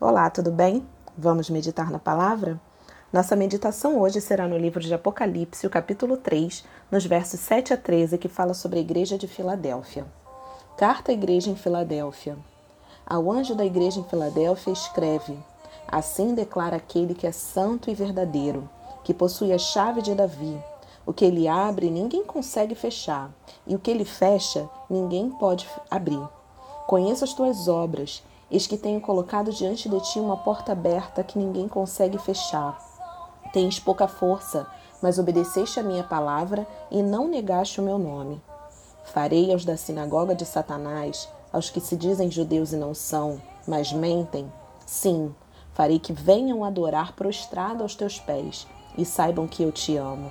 Olá, tudo bem? Vamos meditar na palavra? Nossa meditação hoje será no livro de Apocalipse, o capítulo 3, nos versos 7 a 13, que fala sobre a igreja de Filadélfia. Carta à igreja em Filadélfia. Ao anjo da igreja em Filadélfia escreve: Assim declara aquele que é santo e verdadeiro, que possui a chave de Davi. O que ele abre, ninguém consegue fechar, e o que ele fecha, ninguém pode abrir. Conheço as tuas obras Eis que tenho colocado diante de ti uma porta aberta que ninguém consegue fechar. Tens pouca força, mas obedeceste a minha palavra e não negaste o meu nome. Farei aos da sinagoga de Satanás, aos que se dizem judeus e não são, mas mentem, sim, farei que venham adorar prostrado aos teus pés e saibam que eu te amo.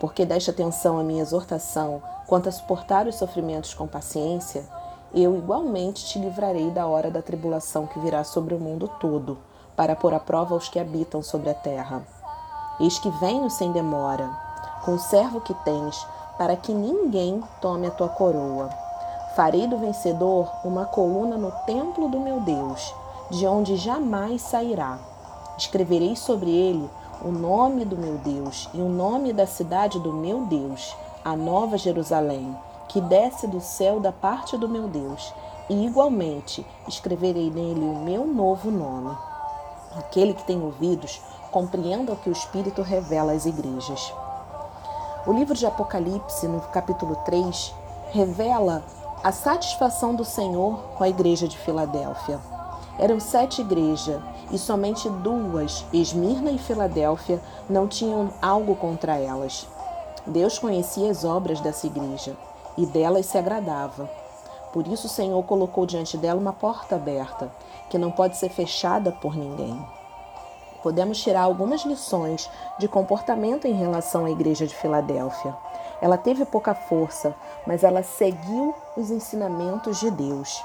Porque deste atenção à minha exortação quanto a suportar os sofrimentos com paciência, eu igualmente te livrarei da hora da tribulação que virá sobre o mundo todo, para pôr à prova os que habitam sobre a terra. Eis que venho sem demora, conserva o que tens, para que ninguém tome a tua coroa. Farei do vencedor uma coluna no templo do meu Deus, de onde jamais sairá. Escreverei sobre ele o nome do meu Deus e o nome da cidade do meu Deus, a Nova Jerusalém que desce do céu da parte do meu Deus, e igualmente escreverei nele o meu novo nome. Aquele que tem ouvidos, compreenda o que o Espírito revela às igrejas. O livro de Apocalipse, no capítulo 3, revela a satisfação do Senhor com a igreja de Filadélfia. Eram sete igrejas e somente duas, Esmirna e Filadélfia, não tinham algo contra elas. Deus conhecia as obras dessa igreja e delas se agradava. Por isso o Senhor colocou diante dela uma porta aberta, que não pode ser fechada por ninguém. Podemos tirar algumas lições de comportamento em relação à igreja de Filadélfia. Ela teve pouca força, mas ela seguiu os ensinamentos de Deus.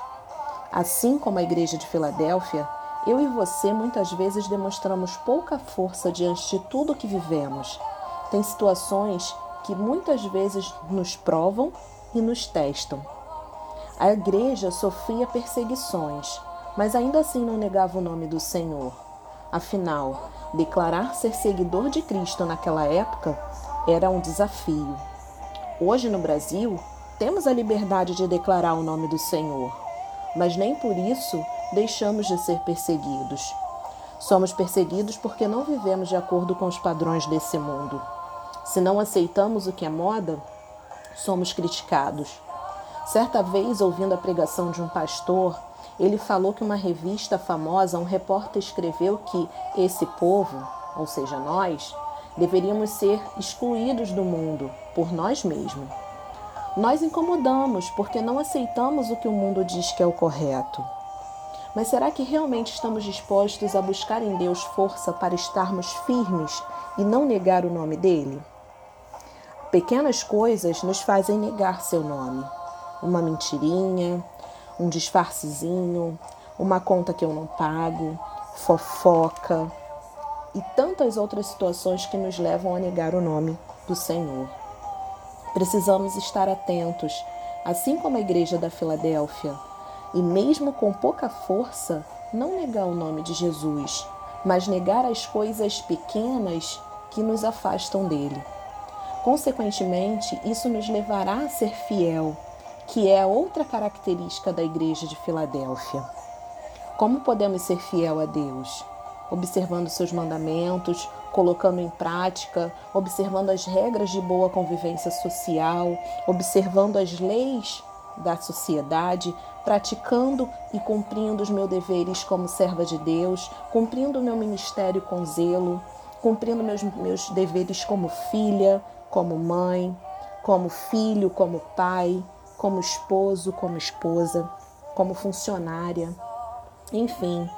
Assim como a igreja de Filadélfia, eu e você muitas vezes demonstramos pouca força diante de tudo que vivemos. Tem situações que muitas vezes nos provam e nos testam. A igreja sofria perseguições, mas ainda assim não negava o nome do Senhor. Afinal, declarar ser seguidor de Cristo naquela época era um desafio. Hoje no Brasil, temos a liberdade de declarar o nome do Senhor, mas nem por isso deixamos de ser perseguidos. Somos perseguidos porque não vivemos de acordo com os padrões desse mundo. Se não aceitamos o que é moda, somos criticados. Certa vez, ouvindo a pregação de um pastor, ele falou que uma revista famosa, um repórter escreveu que esse povo, ou seja, nós, deveríamos ser excluídos do mundo por nós mesmos. Nós incomodamos porque não aceitamos o que o mundo diz que é o correto. Mas será que realmente estamos dispostos a buscar em Deus força para estarmos firmes e não negar o nome dele? Pequenas coisas nos fazem negar seu nome. Uma mentirinha, um disfarcezinho, uma conta que eu não pago, fofoca e tantas outras situações que nos levam a negar o nome do Senhor. Precisamos estar atentos, assim como a igreja da Filadélfia, e mesmo com pouca força, não negar o nome de Jesus, mas negar as coisas pequenas que nos afastam dele. Consequentemente, isso nos levará a ser fiel, que é outra característica da igreja de Filadélfia. Como podemos ser fiel a Deus? Observando seus mandamentos, colocando em prática, observando as regras de boa convivência social, observando as leis da sociedade, praticando e cumprindo os meus deveres como serva de Deus, cumprindo o meu ministério com zelo, cumprindo meus, meus deveres como filha, como mãe, como filho, como pai, como esposo, como esposa, como funcionária, enfim,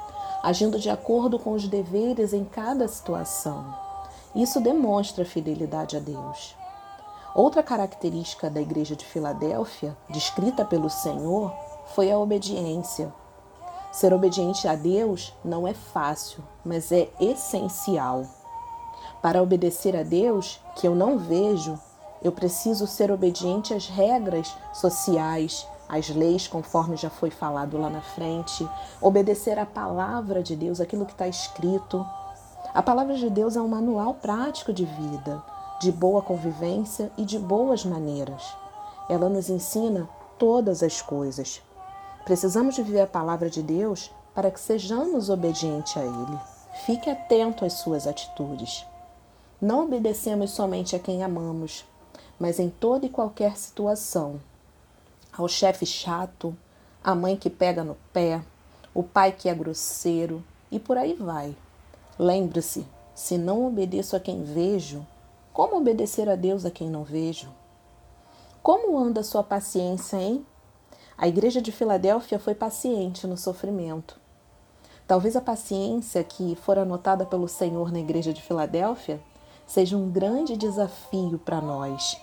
agindo de acordo com os deveres em cada situação. Isso demonstra fidelidade a Deus. Outra característica da igreja de Filadélfia, descrita pelo Senhor, foi a obediência. Ser obediente a Deus não é fácil, mas é essencial. Para obedecer a Deus, que eu não vejo, eu preciso ser obediente às regras sociais, as leis, conforme já foi falado lá na frente, obedecer à palavra de Deus, aquilo que está escrito. A palavra de Deus é um manual prático de vida, de boa convivência e de boas maneiras. Ela nos ensina todas as coisas. Precisamos viver a palavra de Deus para que sejamos obedientes a Ele. Fique atento às suas atitudes. Não obedecemos somente a quem amamos, mas em toda e qualquer situação. Ao chefe chato, a mãe que pega no pé, o pai que é grosseiro e por aí vai. Lembre-se: se não obedeço a quem vejo, como obedecer a Deus a quem não vejo? Como anda sua paciência, hein? A igreja de Filadélfia foi paciente no sofrimento. Talvez a paciência que for anotada pelo Senhor na igreja de Filadélfia seja um grande desafio para nós.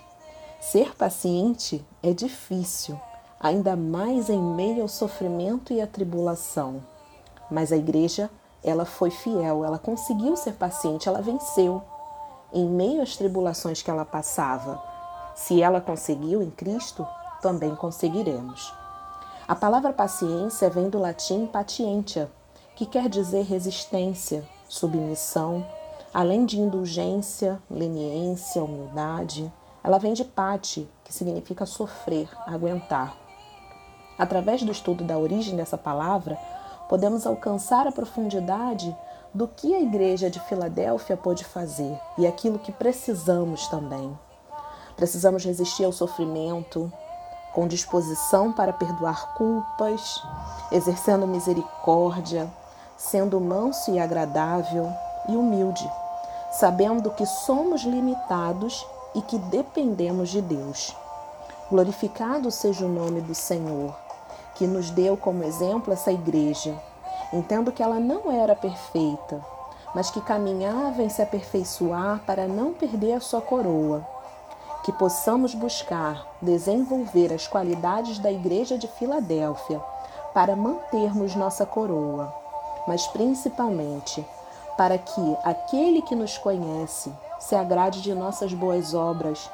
Ser paciente é difícil, ainda mais em meio ao sofrimento e à tribulação. Mas a igreja, ela foi fiel, ela conseguiu ser paciente, ela venceu em meio às tribulações que ela passava. Se ela conseguiu em Cristo, também conseguiremos. A palavra paciência vem do latim patientia, que quer dizer resistência, submissão, além de indulgência, leniência, humildade. Ela vem de pati, que significa sofrer, aguentar. Através do estudo da origem dessa palavra, podemos alcançar a profundidade do que a igreja de Filadélfia pôde fazer e aquilo que precisamos também. Precisamos resistir ao sofrimento, com disposição para perdoar culpas, exercendo misericórdia, sendo manso e agradável e humilde, sabendo que somos limitados e que dependemos de Deus. Glorificado seja o nome do Senhor, que nos deu como exemplo essa igreja. Entendo que ela não era perfeita, mas que caminhava em se aperfeiçoar para não perder a sua coroa. Que possamos buscar desenvolver as qualidades da igreja de Filadélfia para mantermos nossa coroa mas principalmente para que aquele que nos conhece se agrade de nossas boas obras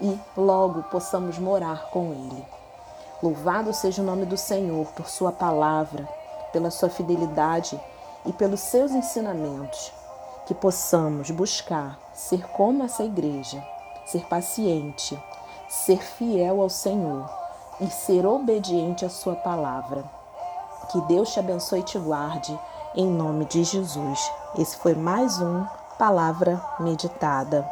e logo possamos morar com Ele. Louvado seja o nome do Senhor por Sua palavra, pela Sua fidelidade e pelos seus ensinamentos. Que possamos buscar ser como essa igreja, ser paciente, ser fiel ao Senhor e ser obediente à Sua palavra. Que Deus te abençoe e te guarde em nome de Jesus. Esse foi mais um Palavra Meditada.